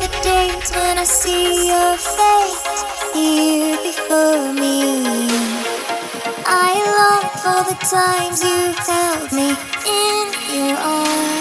the days when I see your face here before me. I long for the times you held me in your arms.